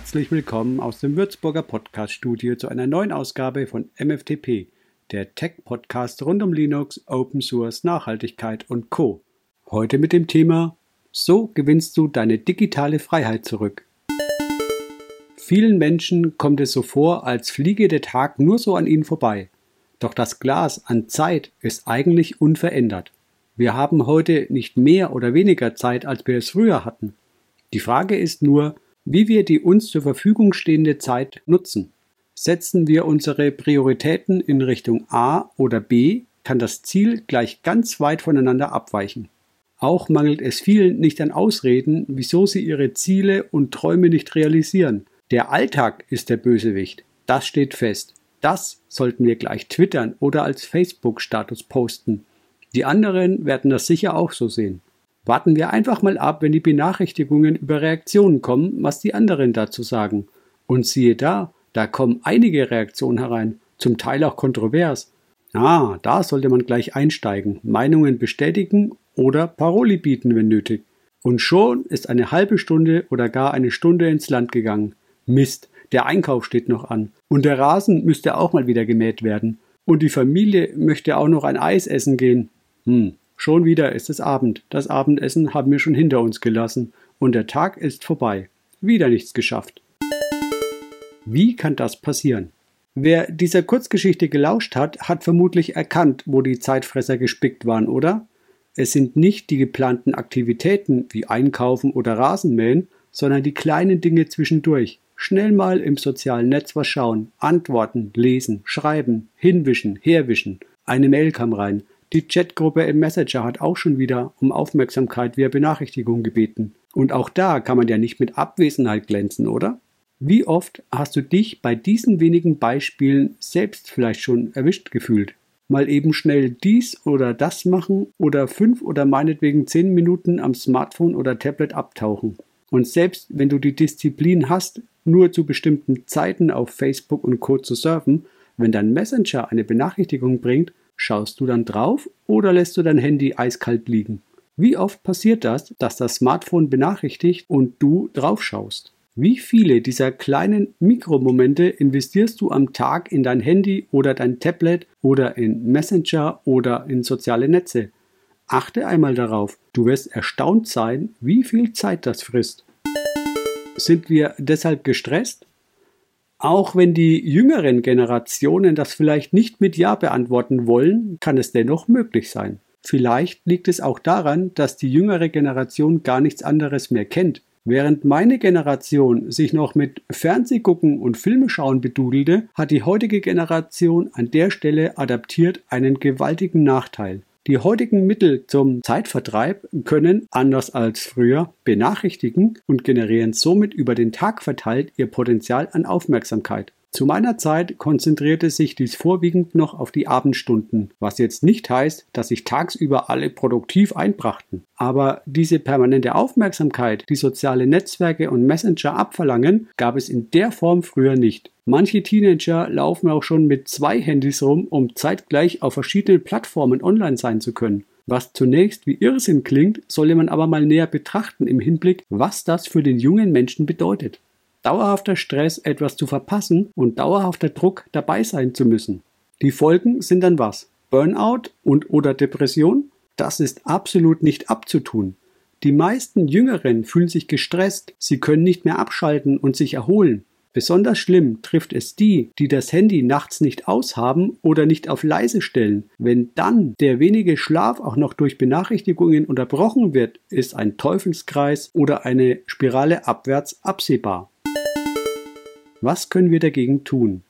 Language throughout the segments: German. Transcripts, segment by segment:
herzlich willkommen aus dem Würzburger Podcast-Studio zu einer neuen Ausgabe von MFTP, der Tech-Podcast rund um Linux, Open Source, Nachhaltigkeit und Co. Heute mit dem Thema So gewinnst du deine digitale Freiheit zurück. Vielen Menschen kommt es so vor, als fliege der Tag nur so an ihnen vorbei. Doch das Glas an Zeit ist eigentlich unverändert. Wir haben heute nicht mehr oder weniger Zeit, als wir es früher hatten. Die Frage ist nur, wie wir die uns zur Verfügung stehende Zeit nutzen. Setzen wir unsere Prioritäten in Richtung A oder B, kann das Ziel gleich ganz weit voneinander abweichen. Auch mangelt es vielen nicht an Ausreden, wieso sie ihre Ziele und Träume nicht realisieren. Der Alltag ist der Bösewicht. Das steht fest. Das sollten wir gleich twittern oder als Facebook-Status posten. Die anderen werden das sicher auch so sehen. Warten wir einfach mal ab, wenn die Benachrichtigungen über Reaktionen kommen, was die anderen dazu sagen. Und siehe da, da kommen einige Reaktionen herein, zum Teil auch kontrovers. Ah, da sollte man gleich einsteigen, Meinungen bestätigen oder Paroli bieten, wenn nötig. Und schon ist eine halbe Stunde oder gar eine Stunde ins Land gegangen. Mist, der Einkauf steht noch an. Und der Rasen müsste auch mal wieder gemäht werden. Und die Familie möchte auch noch ein Eis essen gehen. Hm, Schon wieder ist es Abend. Das Abendessen haben wir schon hinter uns gelassen. Und der Tag ist vorbei. Wieder nichts geschafft. Wie kann das passieren? Wer dieser Kurzgeschichte gelauscht hat, hat vermutlich erkannt, wo die Zeitfresser gespickt waren, oder? Es sind nicht die geplanten Aktivitäten wie Einkaufen oder Rasenmähen, sondern die kleinen Dinge zwischendurch. Schnell mal im sozialen Netz was schauen, antworten, lesen, schreiben, hinwischen, herwischen. Eine Mail kam rein, die Chatgruppe im Messenger hat auch schon wieder um Aufmerksamkeit via Benachrichtigung gebeten. Und auch da kann man ja nicht mit Abwesenheit glänzen, oder? Wie oft hast du dich bei diesen wenigen Beispielen selbst vielleicht schon erwischt gefühlt? Mal eben schnell dies oder das machen oder fünf oder meinetwegen zehn Minuten am Smartphone oder Tablet abtauchen. Und selbst wenn du die Disziplin hast, nur zu bestimmten Zeiten auf Facebook und Co. zu surfen, wenn dein Messenger eine Benachrichtigung bringt, Schaust du dann drauf oder lässt du dein Handy eiskalt liegen? Wie oft passiert das, dass das Smartphone benachrichtigt und du drauf schaust? Wie viele dieser kleinen Mikromomente investierst du am Tag in dein Handy oder dein Tablet oder in Messenger oder in soziale Netze? Achte einmal darauf, du wirst erstaunt sein, wie viel Zeit das frisst. Sind wir deshalb gestresst? Auch wenn die jüngeren Generationen das vielleicht nicht mit Ja beantworten wollen, kann es dennoch möglich sein. Vielleicht liegt es auch daran, dass die jüngere Generation gar nichts anderes mehr kennt. Während meine Generation sich noch mit Fernsehgucken und Filmeschauen bedudelte, hat die heutige Generation an der Stelle adaptiert einen gewaltigen Nachteil. Die heutigen Mittel zum Zeitvertreib können, anders als früher, benachrichtigen und generieren somit über den Tag verteilt ihr Potenzial an Aufmerksamkeit. Zu meiner Zeit konzentrierte sich dies vorwiegend noch auf die Abendstunden, was jetzt nicht heißt, dass sich tagsüber alle produktiv einbrachten. Aber diese permanente Aufmerksamkeit, die soziale Netzwerke und Messenger abverlangen, gab es in der Form früher nicht. Manche Teenager laufen auch schon mit zwei Handys rum, um zeitgleich auf verschiedenen Plattformen online sein zu können. Was zunächst wie Irrsinn klingt, solle man aber mal näher betrachten im Hinblick, was das für den jungen Menschen bedeutet dauerhafter Stress, etwas zu verpassen und dauerhafter Druck, dabei sein zu müssen. Die Folgen sind dann was? Burnout und oder Depression? Das ist absolut nicht abzutun. Die meisten Jüngeren fühlen sich gestresst, sie können nicht mehr abschalten und sich erholen. Besonders schlimm trifft es die, die das Handy nachts nicht aushaben oder nicht auf leise stellen. Wenn dann der wenige Schlaf auch noch durch Benachrichtigungen unterbrochen wird, ist ein Teufelskreis oder eine Spirale abwärts absehbar. Was können wir dagegen tun?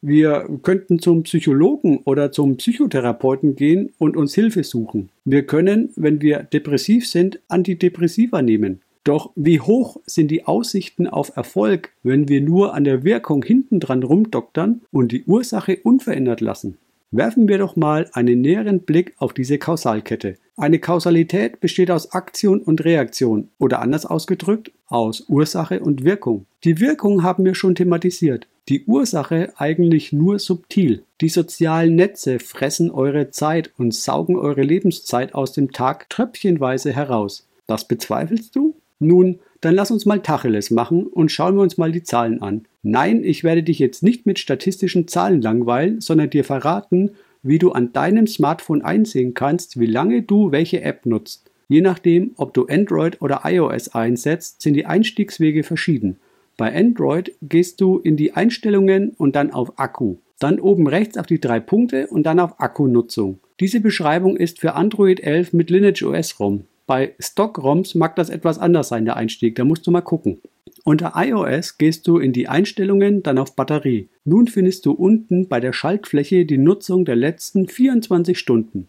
Wir könnten zum Psychologen oder zum Psychotherapeuten gehen und uns Hilfe suchen. Wir können, wenn wir depressiv sind, Antidepressiva nehmen. Doch wie hoch sind die Aussichten auf Erfolg, wenn wir nur an der Wirkung hintendran rumdoktern und die Ursache unverändert lassen? Werfen wir doch mal einen näheren Blick auf diese Kausalkette. Eine Kausalität besteht aus Aktion und Reaktion oder anders ausgedrückt aus Ursache und Wirkung. Die Wirkung haben wir schon thematisiert, die Ursache eigentlich nur subtil. Die sozialen Netze fressen eure Zeit und saugen eure Lebenszeit aus dem Tag tröpfchenweise heraus. Das bezweifelst du? Nun, Dann lass uns mal Tacheles machen und schauen wir uns mal die Zahlen an. Nein, ich werde dich jetzt nicht mit statistischen Zahlen langweilen, sondern dir verraten, wie du an deinem Smartphone einsehen kannst, wie lange du welche App nutzt. Je nachdem, ob du Android oder iOS einsetzt, sind die Einstiegswege verschieden. Bei Android gehst du in die Einstellungen und dann auf Akku. Dann oben rechts auf die drei Punkte und dann auf Akkunutzung. Diese Beschreibung ist für Android 11 mit Lineage OS ROM. Bei Stock-ROMs mag das etwas anders sein, der Einstieg, da musst du mal gucken. Unter iOS gehst du in die Einstellungen, dann auf Batterie. Nun findest du unten bei der Schaltfläche die Nutzung der letzten 24 Stunden.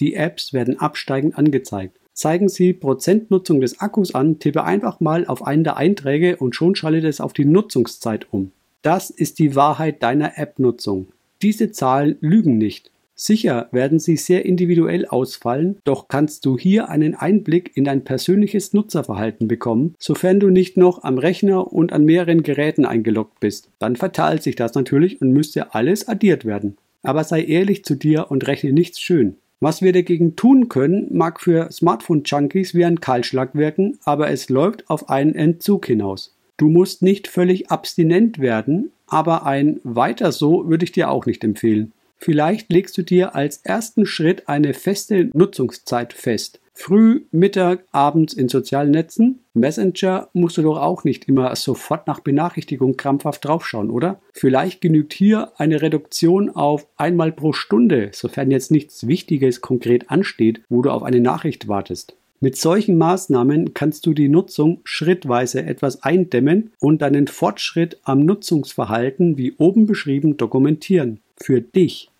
Die Apps werden absteigend angezeigt. Zeigen Sie Prozentnutzung des Akkus an, tippe einfach mal auf einen der Einträge und schon schaltet es auf die Nutzungszeit um. Das ist die Wahrheit deiner App-Nutzung. Diese Zahlen lügen nicht. Sicher werden sie sehr individuell ausfallen, doch kannst du hier einen Einblick in dein persönliches Nutzerverhalten bekommen, sofern du nicht noch am Rechner und an mehreren Geräten eingeloggt bist. Dann verteilt sich das natürlich und müsste alles addiert werden. Aber sei ehrlich zu dir und rechne nichts schön. Was wir dagegen tun können, mag für Smartphone-Junkies wie ein Kahlschlag wirken, aber es läuft auf einen Entzug hinaus. Du musst nicht völlig abstinent werden, aber ein weiter so würde ich dir auch nicht empfehlen. Vielleicht legst du dir als ersten Schritt eine feste Nutzungszeit fest. Früh, Mittag, abends in sozialen Netzen. Messenger musst du doch auch nicht immer sofort nach Benachrichtigung krampfhaft draufschauen, oder? Vielleicht genügt hier eine Reduktion auf einmal pro Stunde, sofern jetzt nichts Wichtiges konkret ansteht, wo du auf eine Nachricht wartest. Mit solchen Maßnahmen kannst du die Nutzung schrittweise etwas eindämmen und deinen Fortschritt am Nutzungsverhalten wie oben beschrieben dokumentieren. Für dich.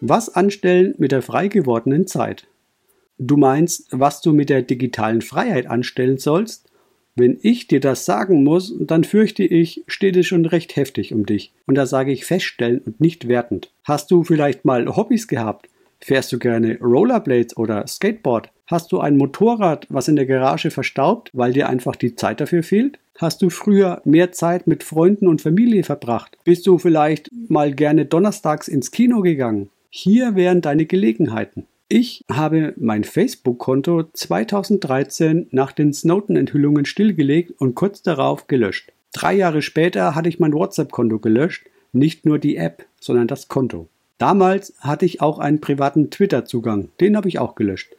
Was anstellen mit der frei gewordenen Zeit? Du meinst, was du mit der digitalen Freiheit anstellen sollst? Wenn ich dir das sagen muss, dann fürchte ich, steht es schon recht heftig um dich. Und da sage ich feststellen und nicht wertend. Hast du vielleicht mal Hobbys gehabt? Fährst du gerne Rollerblades oder Skateboard? Hast du ein Motorrad, was in der Garage verstaubt, weil dir einfach die Zeit dafür fehlt? Hast du früher mehr Zeit mit Freunden und Familie verbracht? Bist du vielleicht mal gerne donnerstags ins Kino gegangen? Hier wären deine Gelegenheiten. Ich habe mein Facebook-Konto 2013 nach den Snowden-Enthüllungen stillgelegt und kurz darauf gelöscht. Drei Jahre später hatte ich mein WhatsApp-Konto gelöscht, nicht nur die App, sondern das Konto. Damals hatte ich auch einen privaten Twitter-Zugang, den habe ich auch gelöscht.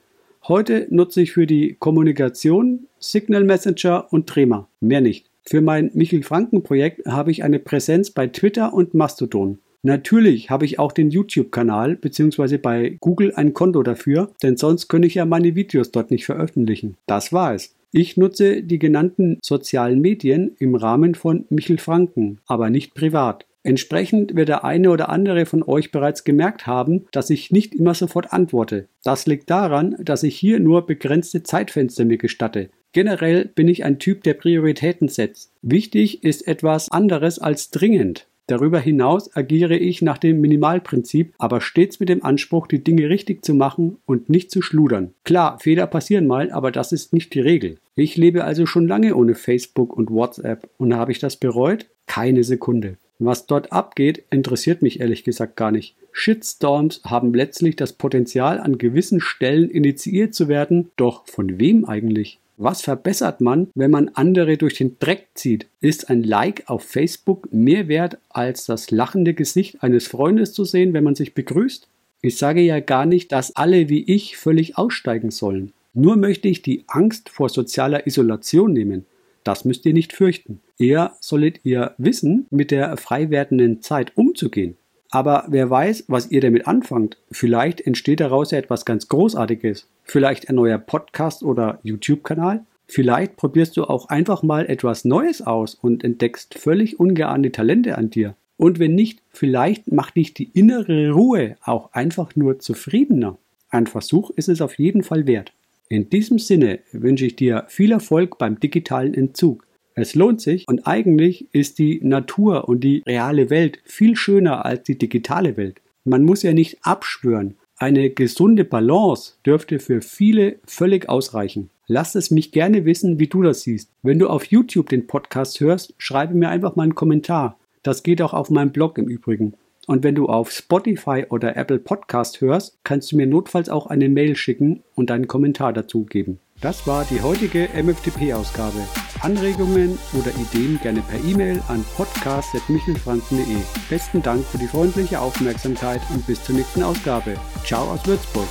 Heute nutze ich für die Kommunikation Signal Messenger und Trema, mehr nicht. Für mein Michel Franken Projekt habe ich eine Präsenz bei Twitter und Mastodon. Natürlich habe ich auch den YouTube-Kanal bzw. bei Google ein Konto dafür, denn sonst könnte ich ja meine Videos dort nicht veröffentlichen. Das war es. Ich nutze die genannten sozialen Medien im Rahmen von Michel Franken, aber nicht privat. Entsprechend wird der eine oder andere von euch bereits gemerkt haben, dass ich nicht immer sofort antworte. Das liegt daran, dass ich hier nur begrenzte Zeitfenster mir gestatte. Generell bin ich ein Typ, der Prioritäten setzt. Wichtig ist etwas anderes als dringend. Darüber hinaus agiere ich nach dem Minimalprinzip, aber stets mit dem Anspruch, die Dinge richtig zu machen und nicht zu schludern. Klar, Fehler passieren mal, aber das ist nicht die Regel. Ich lebe also schon lange ohne Facebook und WhatsApp und habe ich das bereut? Keine Sekunde. Was dort abgeht, interessiert mich ehrlich gesagt gar nicht. Shitstorms haben letztlich das Potenzial, an gewissen Stellen initiiert zu werden, doch von wem eigentlich? Was verbessert man, wenn man andere durch den Dreck zieht? Ist ein Like auf Facebook mehr wert, als das lachende Gesicht eines Freundes zu sehen, wenn man sich begrüßt? Ich sage ja gar nicht, dass alle wie ich völlig aussteigen sollen. Nur möchte ich die Angst vor sozialer Isolation nehmen. Das müsst ihr nicht fürchten. Eher solltet ihr wissen, mit der frei werdenden Zeit umzugehen. Aber wer weiß, was ihr damit anfangt. Vielleicht entsteht daraus ja etwas ganz Großartiges. Vielleicht ein neuer Podcast oder YouTube-Kanal. Vielleicht probierst du auch einfach mal etwas Neues aus und entdeckst völlig ungeahnte Talente an dir. Und wenn nicht, vielleicht macht dich die innere Ruhe auch einfach nur zufriedener. Ein Versuch ist es auf jeden Fall wert. In diesem Sinne wünsche ich dir viel Erfolg beim digitalen Entzug. Es lohnt sich und eigentlich ist die Natur und die reale Welt viel schöner als die digitale Welt. Man muss ja nicht abschwören. Eine gesunde Balance dürfte für viele völlig ausreichen. Lass es mich gerne wissen, wie du das siehst. Wenn du auf YouTube den Podcast hörst, schreibe mir einfach mal einen Kommentar. Das geht auch auf meinem Blog im Übrigen. Und wenn du auf Spotify oder Apple Podcast hörst, kannst du mir notfalls auch eine Mail schicken und einen Kommentar dazu geben. Das war die heutige MFTP-Ausgabe. Anregungen oder Ideen gerne per E-Mail an podcast.michelfranken.de. Besten Dank für die freundliche Aufmerksamkeit und bis zur nächsten Ausgabe. Ciao aus Würzburg.